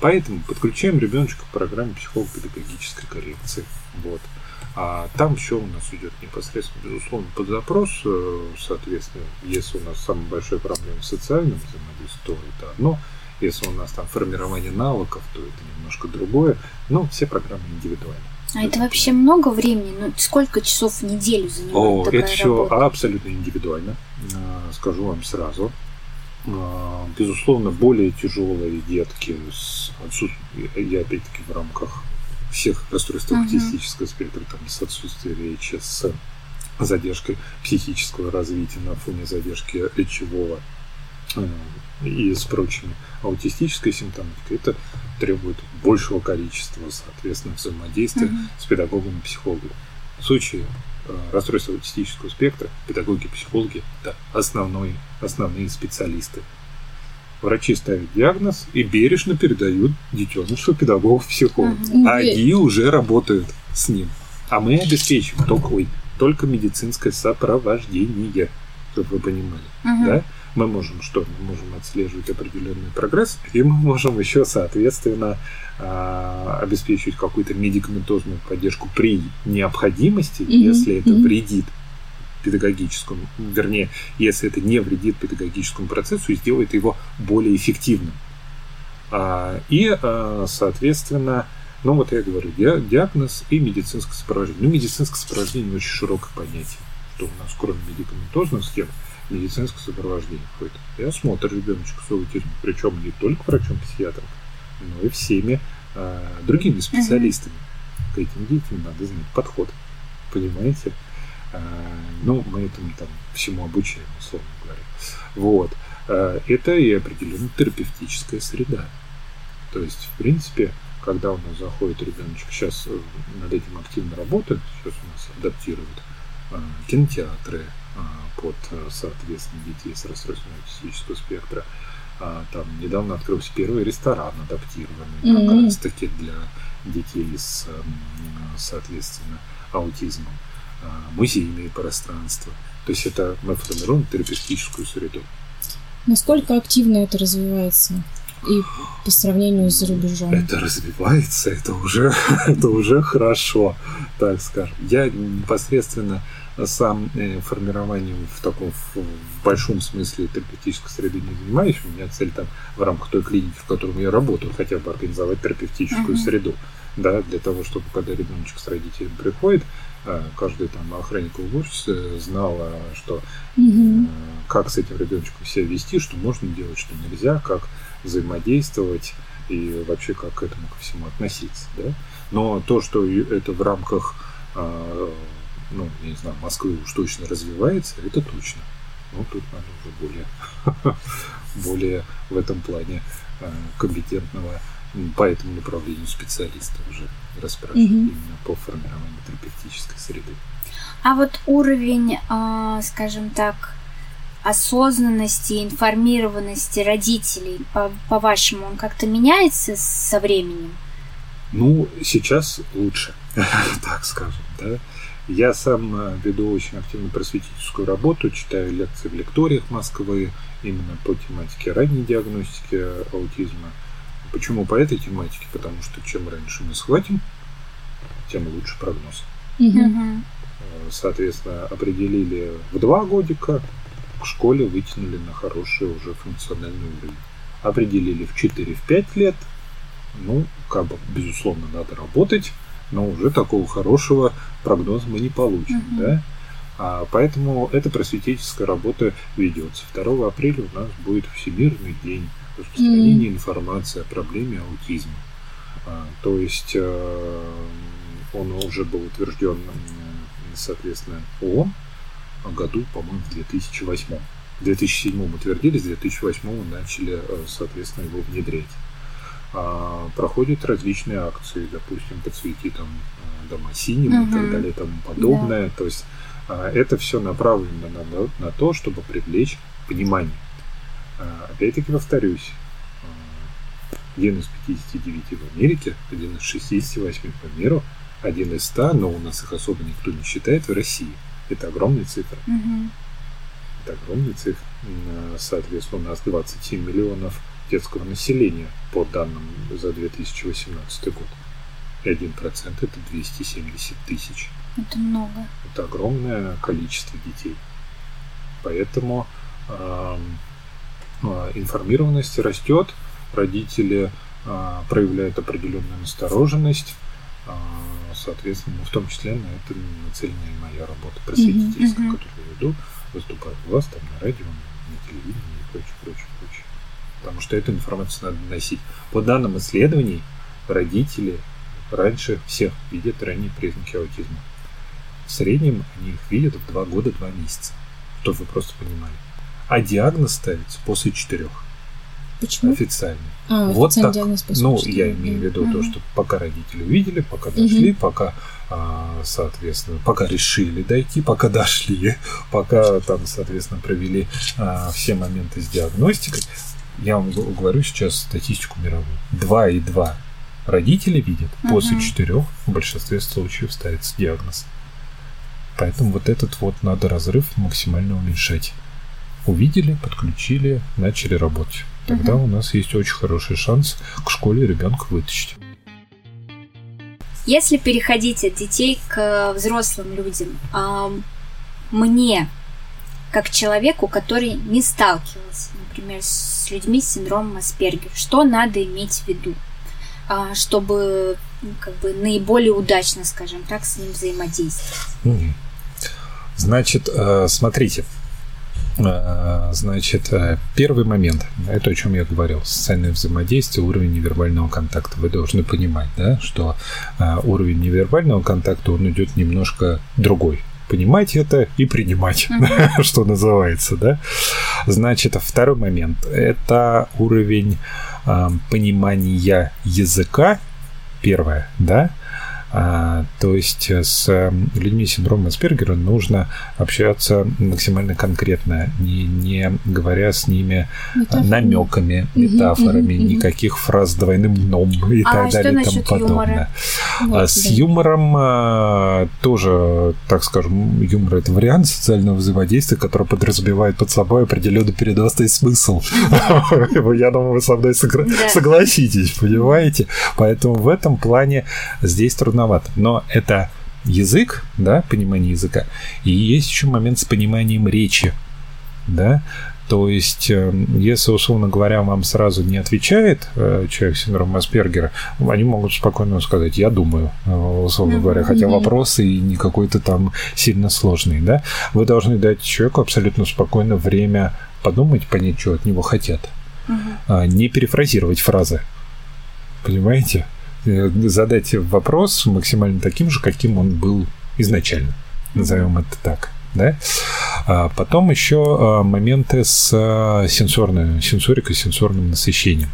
Поэтому подключаем ребеночка к программе психолого-педагогической коррекции. Вот. А там еще у нас идет непосредственно, безусловно, под запрос. Э, соответственно, если у нас самая большая проблема в социальном взаимодействии, то это одно. Если у нас там формирование навыков, то это немножко другое. Но все программы индивидуальны. А это вообще много времени? Ну, сколько часов в неделю занимает О, такая это все абсолютно индивидуально. Э, скажу вам сразу. А, безусловно, более тяжелые детки с отсутствием, я опять-таки в рамках всех расстройств uh-huh. аутистического спектра, там, с отсутствием речи, с задержкой психического развития на фоне задержки речевого э, и с прочими аутистической симптоматикой, это требует большего количества, соответственно, взаимодействия uh-huh. с педагогом и психологом. В случае Э, расстройства аутистического спектра, педагоги, психологи – это основной, основные специалисты. Врачи ставят диагноз и бережно передают детенышу педагогов, психологов. Uh-huh. Они уже работают с ним. А мы обеспечиваем только, ой, только медицинское сопровождение, чтобы вы понимали. Uh-huh. Да? Мы можем что? Мы можем отслеживать определенный прогресс, и мы можем еще, соответственно, а, обеспечивать какую-то медикаментозную поддержку при необходимости, mm-hmm. если это mm-hmm. вредит педагогическому, вернее, если это не вредит педагогическому процессу и сделает его более эффективным. А, и, а, соответственно, ну вот я говорю, диагноз и медицинское сопровождение. Ну, медицинское сопровождение очень широкое понятие, что у нас кроме медикаментозных схем медицинское сопровождение входит. И осмотр ребеночка с аутизмом, причем не только врачом-психиатром, но и всеми э, другими специалистами. Uh-huh. К этим детям надо знать подход. Понимаете? Э, ну, мы этому там всему обучаем, условно говоря. Вот. Э, это и определенная терапевтическая среда. То есть, в принципе, когда у нас заходит ребеночек, сейчас э, над этим активно работают, сейчас у нас адаптируют э, кинотеатры под, э, соответственно, детей с расстройством аутистического спектра, а, там недавно открылся первый ресторан адаптированный mm-hmm. как раз таки для детей с, соответственно, аутизмом. А, музейные пространства. То есть это мы формируем терапевтическую среду. Насколько активно это развивается? И по сравнению с рубежом. Это развивается, это уже, это уже хорошо, так скажем. Я непосредственно сам э, формированием в таком в, в большом смысле терапевтической среды не занимаюсь. У меня цель там в рамках той клиники, в которой я работаю, хотя бы организовать терапевтическую uh-huh. среду. да, для того, чтобы когда ребеночек с родителем приходит, э, каждый там охранник уборщицы знал, что угу. как с этим ребеночком себя вести, что можно делать, что нельзя, как взаимодействовать и вообще как к этому ко всему относиться, да. Но то, что это в рамках, ну, я не знаю, Москвы уж точно развивается, это точно. Ну, тут надо уже более, более в этом плане а, компетентного по этому направлению специалиста уже расспрашивать угу. именно по формированию терапевтической среды. А вот уровень, а, скажем так, осознанности, информированности родителей, по- по-вашему, он как-то меняется со временем? Ну, сейчас лучше, так скажем, да. Я сам э, веду очень активно просветительскую работу, читаю лекции в лекториях Москвы именно по тематике ранней диагностики аутизма. Почему по этой тематике? Потому что чем раньше мы схватим, тем лучше прогноз. Угу. Соответственно, определили в два годика, к школе вытянули на хороший уже функциональный уровень. Определили в 4-5 лет, ну, как бы, безусловно, надо работать, но уже такого хорошего прогноза мы не получим, uh-huh. да. А, поэтому эта просветительская работа ведется. 2 апреля у нас будет Всемирный день распространения mm. информации о проблеме аутизма. А, то есть э, он уже был утвержден, соответственно, ООН году, по-моему, в 2008. В 2007 утвердили, с 2008 начали, э, соответственно, его внедрять. А, проходят различные акции, допустим, подсвети там э, дома синим угу. и так далее и тому подобное. Да. То есть а, это все направлено на, на то, чтобы привлечь внимание. А, опять-таки повторюсь, один из 59 в Америке, один из 68 по миру, один из 100, но у нас их особо никто не считает в России. Это огромные цифры. Угу. Это огромные цифры. Соответственно, у нас 27 миллионов детского населения по данным за 2018 год. И 1% это 270 тысяч. Это много. Это огромное количество детей. Поэтому э, информированность растет, родители э, проявляют определенную настороженность. Э, соответственно, в том числе на это нацелена и моя работа просветительская, mm-hmm. которую я веду, выступаю у вас там на радио, на телевидении и прочее, прочее. Потому что эту информацию надо носить. По данным исследований, родители раньше всех видят ранние признаки аутизма. В среднем они их видят в 2 года 2 месяца, чтобы вы просто понимали. А диагноз ставится после четырех. Почему? Официально. А, вот так. Диагноз после ну, 4. я имею в виду mm-hmm. то, что пока родители увидели, пока дошли, mm-hmm. пока, а, соответственно, пока решили дойти, пока дошли, пока там, соответственно, провели а, все моменты с диагностикой. Я вам говорю сейчас статистику мировую. 2,2 родители видят, mm-hmm. после 4 в большинстве случаев ставится диагноз. Поэтому вот этот вот надо разрыв максимально уменьшать. Увидели, подключили, начали работать. Тогда угу. у нас есть очень хороший шанс к школе ребенка вытащить. Если переходить от детей к взрослым людям, мне, как человеку, который не сталкивался, например, с людьми с синдромом Аспергера, что надо иметь в виду, а, чтобы ну, как бы наиболее удачно, скажем так, с ним взаимодействовать? Значит, э, смотрите, э, Значит, э, первый момент, это о чем я говорил, социальное взаимодействие, уровень невербального контакта. Вы должны понимать, да, что уровень невербального контакта, он идет немножко другой. Понимать это и принимать, mm-hmm. что называется, да. Значит, второй момент, это уровень понимания языка, первое, да, то есть с эм, людьми с синдромом Аспергера нужно общаться максимально конкретно, не, не говоря с ними Метафоры. намеками, метафорами, угу, угу, никаких фраз с двойным дном и а так далее и тому подобное. Вот, а с да. юмором а, тоже, так скажем, юмор это вариант социального взаимодействия, который подразумевает под собой определенный переносный смысл. Я думаю, вы со мной согласитесь, понимаете? Поэтому в этом плане здесь трудно сложновато. Но это язык, да, понимание языка, и есть еще момент с пониманием речи, да, То есть, э, если, условно говоря, вам сразу не отвечает э, человек с синдромом Аспергера, они могут спокойно сказать, я думаю, э, условно говоря, хотя вопросы и не какой-то там сильно сложный, да. Вы должны дать человеку абсолютно спокойно время подумать, понять, что от него хотят. Uh-huh. Не перефразировать фразы. Понимаете? Задать вопрос максимально таким же, каким он был изначально. Назовем это так да. А потом еще а, моменты с а, сенсорной, сенсорикой, сенсорным насыщением.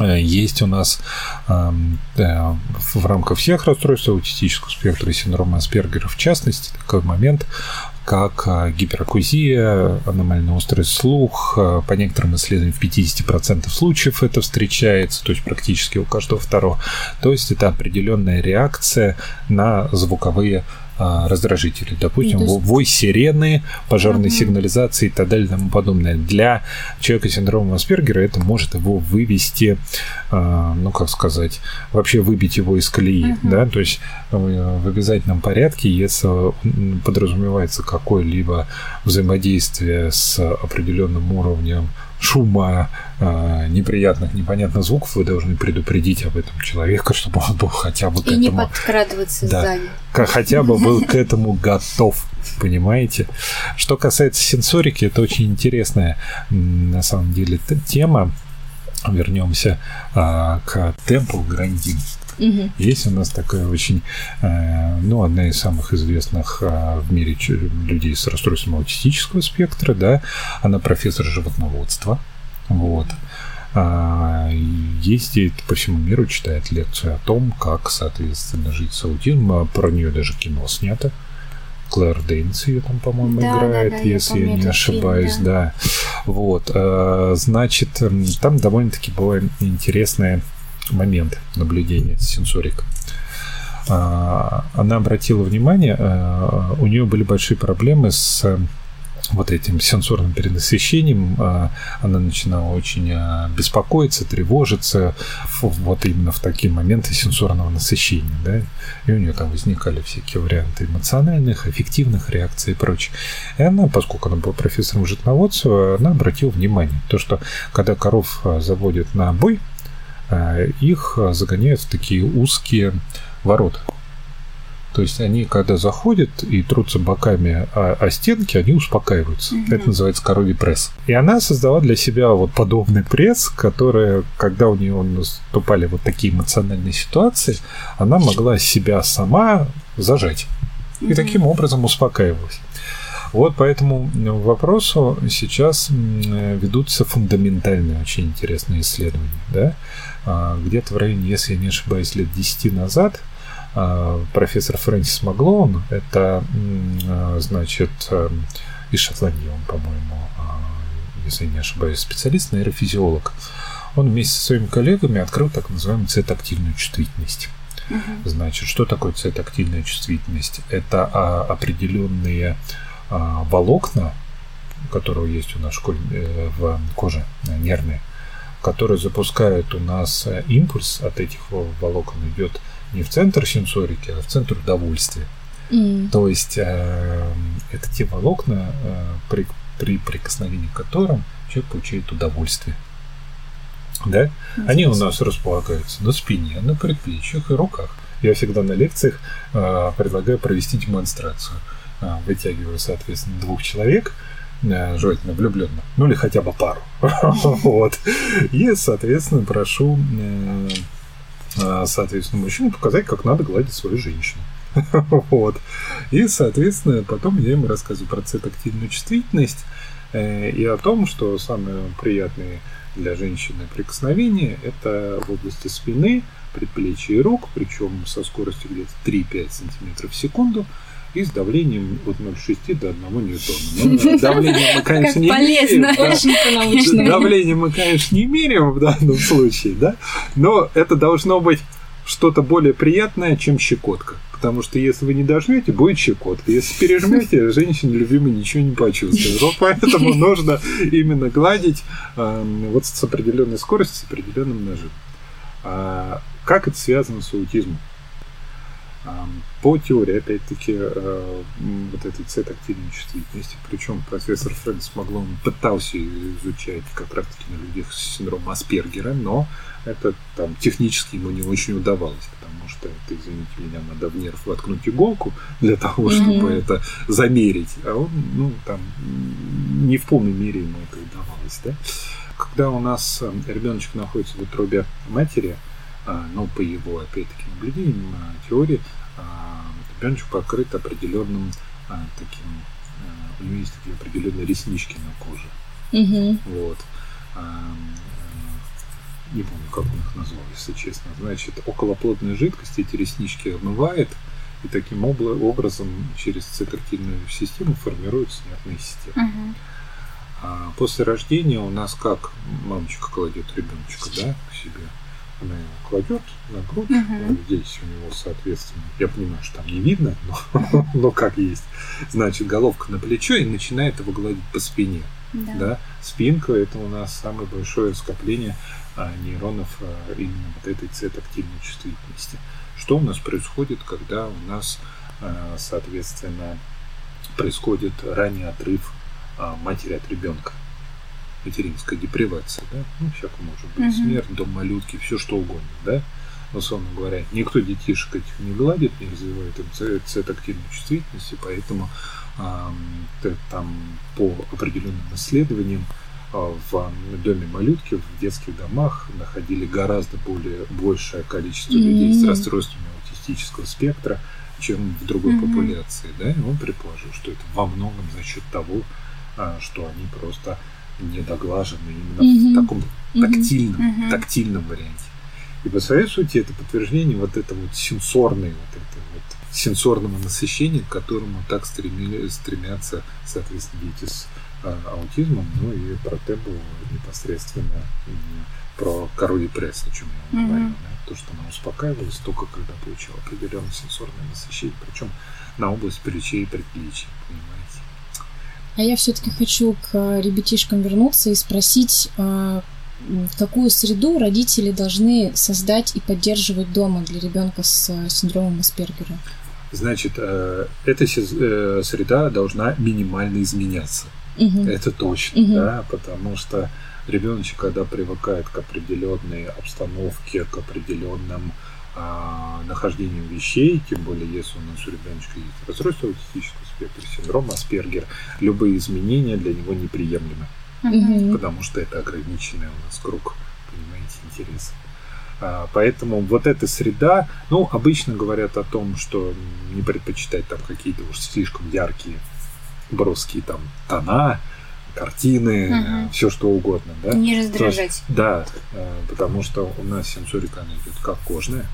Э, есть у нас в рамках всех расстройств аутистического спектра и синдрома Аспергера, в частности, такой момент, как гиперакузия, аномальный острый слух. По некоторым исследованиям в 50% случаев это встречается, то есть практически у каждого второго. То есть это определенная реакция на звуковые а, раздражители. Допустим, есть... вой сирены, пожарной угу. сигнализации и так далее и тому подобное. Для человека с синдромом Аспергера это может его вывести, а, ну, как сказать, вообще выбить его из колеи, угу. да, то есть э, в обязательном порядке, если подразумевается какое-либо взаимодействие с определенным уровнем шума, э, неприятных, непонятных звуков, вы должны предупредить об этом человека, чтобы он был хотя бы к И этому... не подкрадываться да, сзади. Хотя бы был к этому готов, понимаете? Что касается сенсорики, это очень интересная, на самом деле, тема. Вернемся а, к темпу грандин. Угу. Есть у нас такая очень, э, ну, одна из самых известных э, в мире людей с расстройством аутистического спектра, да, она профессор животноводства, вот. А, ездит по всему миру, читает лекции о том, как, соответственно, жить с аутизмом. Про нее даже кино снято. Клэр Дейнс ее там, по-моему, да, играет, да, да, если я, помню, я не ошибаюсь, фильм, да. да. Вот, э, значит, там довольно-таки была интересная момент наблюдения сенсорик. А, она обратила внимание, а, у нее были большие проблемы с вот этим сенсорным перенасыщением, а, она начинала очень беспокоиться, тревожиться вот именно в такие моменты сенсорного насыщения, да, и у нее там возникали всякие варианты эмоциональных, аффективных реакций и прочее. И она, поскольку она была профессором животноводства, она обратила внимание, то, что когда коров заводят на бой, Э, их загоняют в такие узкие ворота. То есть они, когда заходят и трутся боками о, о стенки, они успокаиваются. Mm-hmm. Это называется коровий пресс. И она создала для себя вот подобный пресс, который, когда у нее наступали вот такие эмоциональные ситуации, она могла себя сама зажать. И mm-hmm. таким образом успокаивалась. Вот по этому вопросу сейчас ведутся фундаментальные, очень интересные исследования. Да? А, где-то в районе, если я не ошибаюсь, лет 10 назад а, профессор Фрэнсис Маглоун, это, а, значит, из Шотландии он, по-моему, если я не ошибаюсь, специалист, нейрофизиолог, он вместе со своими коллегами открыл так называемую цветоактивную чувствительность. Угу. Значит, что такое цветоактивная чувствительность? Это а, определенные а, волокна, которые есть у нас в, школе, э, в коже, нервные, который запускает у нас э, импульс от этих волокон идет не в центр сенсорики, а в центр удовольствия. Mm. То есть э, это те волокна, э, при, при прикосновении к которым человек получает удовольствие. Да? Mm. Они у нас располагаются на спине, на предплечьях и руках. Я всегда на лекциях э, предлагаю провести демонстрацию. Э, вытягиваю, соответственно, двух человек, Э, желательно влюбленно, ну или хотя бы пару. вот. И, соответственно, прошу э, э, соответственно, мужчину показать, как надо гладить свою женщину. вот. И, соответственно, потом я ему рассказываю про цветоактивную чувствительность и о том, что самые приятные для женщины прикосновения это в области спины, предплечья и рук, причем со скоростью где-то 3-5 см в секунду и с давлением от 0,6 до 1 ньютона. Ну, давление мы, конечно, не меряем. Давление мы, конечно, не меряем в данном случае, да, но это должно быть что-то более приятное, чем щекотка. Потому что если вы не дожмете, будет щекотка. Если пережмете, женщине любимой ничего не почувствует. Вот поэтому нужно именно гладить э, вот с определенной скоростью, с определенным нажимом. А как это связано с аутизмом? По теории, опять-таки, э, вот этой C-тактильной чувствительности, причем профессор Фрэнсис Маглон пытался изучать как раз-таки на людях с синдромом Аспергера, но это там технически ему не очень удавалось, потому что это, извините меня, надо в нерв воткнуть иголку для того, чтобы mm-hmm. это замерить, а он, ну, там, не в полной мере ему это удавалось, да. Когда у нас э, ребеночек находится в утробе матери, но по его, опять-таки, наблюдениям, а, теории, а, ребеночек покрыт определенным таким, у него есть такие определенные реснички на коже. Угу. Вот. Не помню, как он их назвал, если честно. Значит, околоплодная жидкость эти реснички омывает, и таким образом через цитартильную систему формируется нервная система. Угу. А после рождения у нас как мамочка кладет ребеночка, да, к себе она его кладет на грудь, uh-huh. вот здесь у него, соответственно, я понимаю, что там не видно, но, но как есть, значит, головка на плечо и начинает его гладить по спине. Да. да? Спинка – это у нас самое большое скопление а, нейронов а, именно вот этой C-тактильной чувствительности. Что у нас происходит, когда у нас, а, соответственно, происходит ранний отрыв а, матери от ребенка? Материнская депривация, да, ну, всякое может быть, угу. смерть, дом малютки, все что угодно, да, но, условно говоря, никто детишек этих не гладит, не развивает им цветоактивной чувствительности, поэтому э, там по определенным исследованиям э, в доме малютки, в детских домах находили гораздо более большее количество mm-hmm. людей с расстройствами аутистического спектра, чем в другой mm-hmm. популяции, да, и он предположил, что это во многом за счет того, а, что они просто недоглажены именно mm-hmm. в таком тактильном, mm-hmm. тактильном варианте. И по своей сути это подтверждение вот этого вот сенсорной, вот это вот сенсорного насыщения, к которому так стремили, стремятся, соответственно, дети с а, аутизмом, ну и про Тебу непосредственно про король пресс, о чем я вам mm-hmm. говорил, да? то, что она успокаивалась только когда получила определенное сенсорное насыщение, причем на область плечей и предплечий, понимаете. А я все-таки хочу к ребятишкам вернуться и спросить, а, какую среду родители должны создать и поддерживать дома для ребенка с синдромом Аспергера? Значит, э, эта э, среда должна минимально изменяться. Угу. Это точно, угу. да, потому что ребеночек, когда привыкает к определенной обстановке, к определенным а, нахождением вещей, тем более если у нас у ребеночка есть расстройство аутистического спектра, синдром Аспергер, любые изменения для него неприемлемы, mm-hmm. потому что это ограниченный у нас круг, понимаете, интересов. А, поэтому вот эта среда, ну, обычно говорят о том, что не предпочитать там какие-то уж слишком яркие, броские там тона, картины, угу. все что угодно, да. Не раздражать. Есть, да, э, потому что у нас сенсорика она идет как кожная,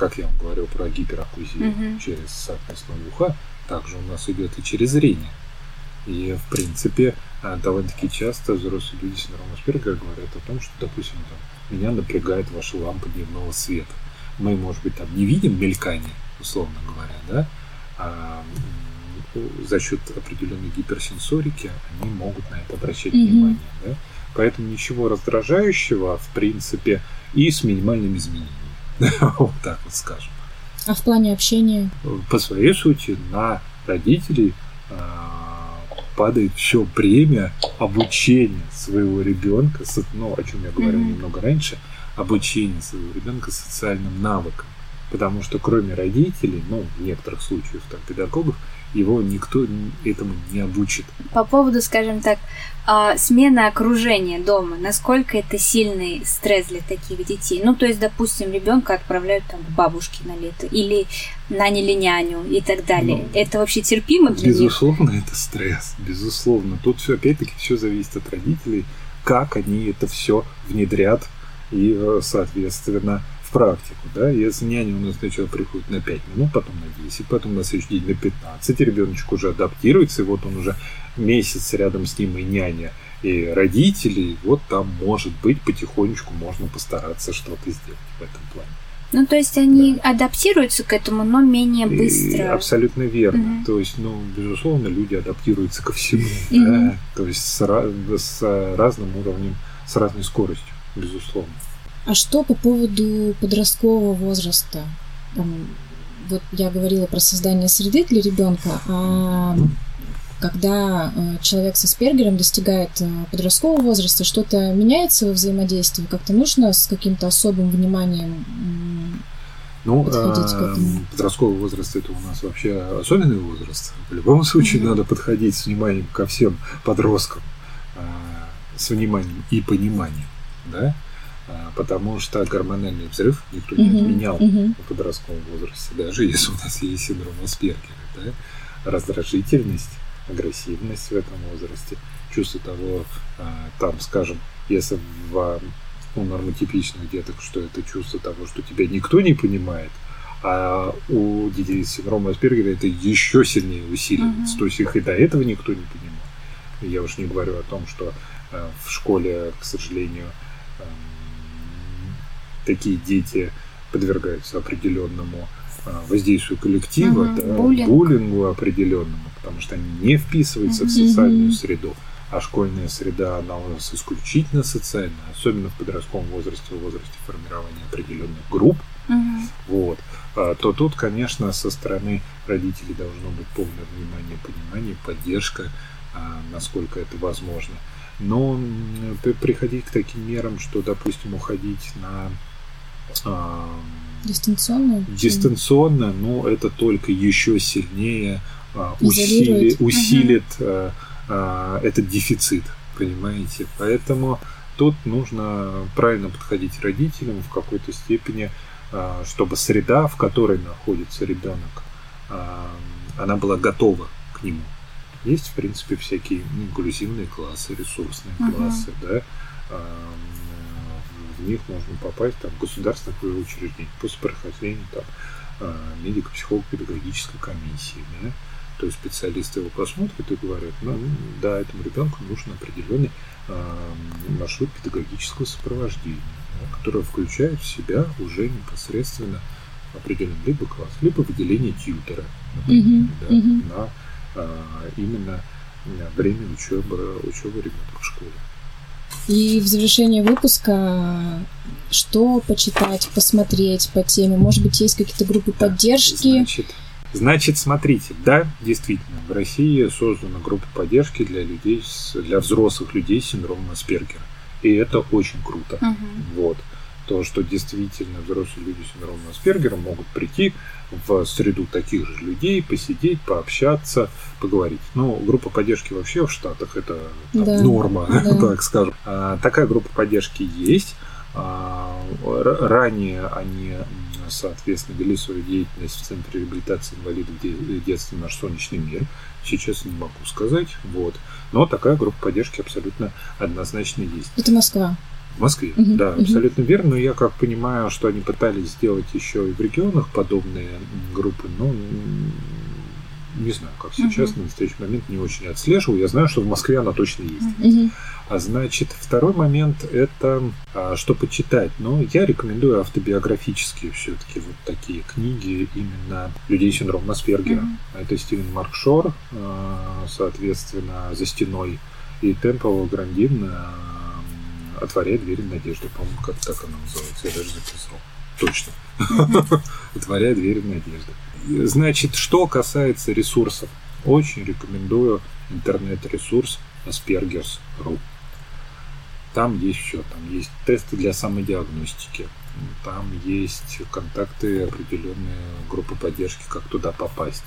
как я вам говорил про гиперокузию угу. через, соответственно, ухо, также у нас идет и через зрение. И, в принципе, а, довольно-таки часто взрослые люди с синдромом Аспергера говорят о том, что, допустим, там, меня напрягает ваша лампа дневного света. Мы, может быть, там не видим мелькание, условно говоря, да, а за счет определенной гиперсенсорики они могут на это обращать mm-hmm. внимание. Да? Поэтому ничего раздражающего, в принципе, и с минимальными изменениями. вот так вот скажем. А в плане общения? По своей сути, на родителей а, падает все бремя обучения своего ребенка, ну, о чем я говорил mm-hmm. немного раньше, обучения своего ребенка социальным навыкам. Потому что кроме родителей, ну, в некоторых случаях там, педагогов, его никто этому не обучит. По поводу, скажем так, а, смены окружения дома, насколько это сильный стресс для таких детей? Ну, то есть, допустим, ребенка отправляют там к бабушке на лето или наняли няню и так далее. Ну, это вообще терпимо для безусловно, них? это стресс, безусловно. Тут все опять-таки все зависит от родителей, как они это все внедрят и, э, практику, да, если няня у нас сначала приходит на 5 минут, потом на 10, потом на следующий день на 15, ребеночек уже адаптируется, и вот он уже месяц рядом с ним и няня, и родители, вот там, может быть, потихонечку можно постараться что-то сделать в этом плане. Ну, то есть они да. адаптируются к этому, но менее быстро. И абсолютно верно. Угу. То есть, ну, безусловно, люди адаптируются ко всему, угу. да? то есть с, с разным уровнем, с разной скоростью, безусловно. А что по поводу подросткового возраста? Там, вот я говорила про создание среды для ребенка, а когда э, человек со Спергером достигает э, подросткового возраста, что-то меняется во взаимодействии, как-то нужно с каким-то особым вниманием ну, этому? Подростковый возраст это у нас вообще особенный возраст. В любом случае mm-hmm. надо подходить с вниманием ко всем подросткам, с вниманием и пониманием, да, потому что гормональный взрыв никто не mm-hmm. отменял mm-hmm. в подростковом возрасте, даже если у нас есть синдром Аспергера, да, раздражительность агрессивность в этом возрасте, чувство того, а, там, скажем, если в у нормотипичных деток, что это чувство того, что тебя никто не понимает, а у детей с синдромом Аспергера это еще сильнее усиливается. Uh-huh. То есть их и до этого никто не понимал. Я уж не говорю о том, что э, в школе, к сожалению, такие дети подвергаются определенному э, воздействию коллектива, uh-huh. да, Буллинг. буллингу определенному потому что они не вписываются mm-hmm. в социальную среду. А школьная среда, она у нас исключительно социальная, особенно в подростковом возрасте, в возрасте формирования определенных групп. Mm-hmm. Вот. А, то тут, конечно, со стороны родителей должно быть полное внимание, понимание, поддержка, а, насколько это возможно. Но приходить к таким мерам, что, допустим, уходить на а, дистанционно, дистанционно, ну, это только еще сильнее а, усили, усилит угу. этот дефицит, понимаете? Поэтому тут нужно правильно подходить родителям в какой-то степени, чтобы среда, в которой находится ребенок, она была готова к нему. Есть, в принципе, всякие инклюзивные классы, ресурсные uh классы, да, в них можно попасть там, в государственных учреждения после прохождения там, медико-психолого-педагогической комиссии, да, то есть специалисты его посмотрят и говорят, ну, да, этому ребенку нужен определенный э, маршрут педагогического сопровождения, да, который включает в себя уже непосредственно определенный либо класс, либо выделение тьютера например, mm-hmm. да, mm-hmm. на э, именно время учебы, учебы ребенка в школе. И в завершение выпуска, что почитать, посмотреть по теме? Может быть, есть какие-то группы поддержки? Значит, Значит, смотрите, да, действительно, в России создана группа поддержки для людей, с, для взрослых людей с синдромом Аспергера. И это очень круто. Uh-huh. Вот. То, что действительно взрослые люди с синдромом Аспергера могут прийти в среду таких же людей, посидеть, пообщаться, поговорить. Ну, группа поддержки вообще в Штатах это там, да. норма, да. так скажем. А, такая группа поддержки есть. А, ранее они соответственно, вели свою деятельность в Центре реабилитации инвалидов детства «Наш солнечный мир». Сейчас не могу сказать, вот. Но такая группа поддержки абсолютно однозначно есть. Это Москва? В Москве, угу, да, угу. абсолютно верно. Но я как понимаю, что они пытались сделать еще и в регионах подобные группы, но не знаю, как сейчас, угу. на настоящий момент не очень отслеживаю. Я знаю, что в Москве она точно есть. Угу. А значит, второй момент – это а, что почитать. Но я рекомендую автобиографические все-таки вот такие книги именно людей с синдромом Аспергера. Mm-hmm. Это Стивен Марк Шор, а, соответственно, «За стеной», и Темпо Грандин «Отворяй двери надежды». По-моему, как так она называется, я даже записал. Точно. «Отворяй двери надежды». Значит, что касается ресурсов, очень рекомендую интернет-ресурс aspergers.ru. Там есть все, там есть тесты для самодиагностики, там есть контакты определенные группы поддержки, как туда попасть.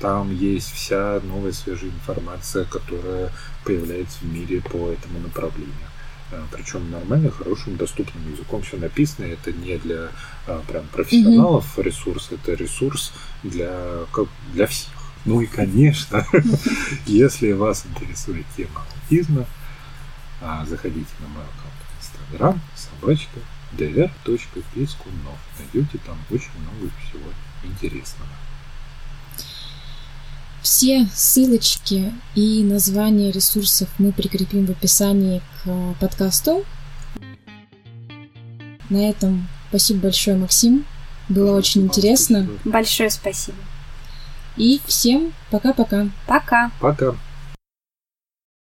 Там есть вся новая свежая информация, которая появляется в мире по этому направлению. А, Причем нормально, хорошим, доступным языком все написано. Это не для а, прям профессионалов mm-hmm. ресурс, это ресурс для, как, для всех. Ну и, конечно, если вас интересует тема аутизма, а, заходите на мой аккаунт в Инстаграм, собачка, dr.пескунов. Найдете там очень много всего интересного. Все ссылочки и названия ресурсов мы прикрепим в описании к подкасту. На этом спасибо большое, Максим. Было очень интересно. Большое спасибо. И всем пока-пока. Пока. Пока.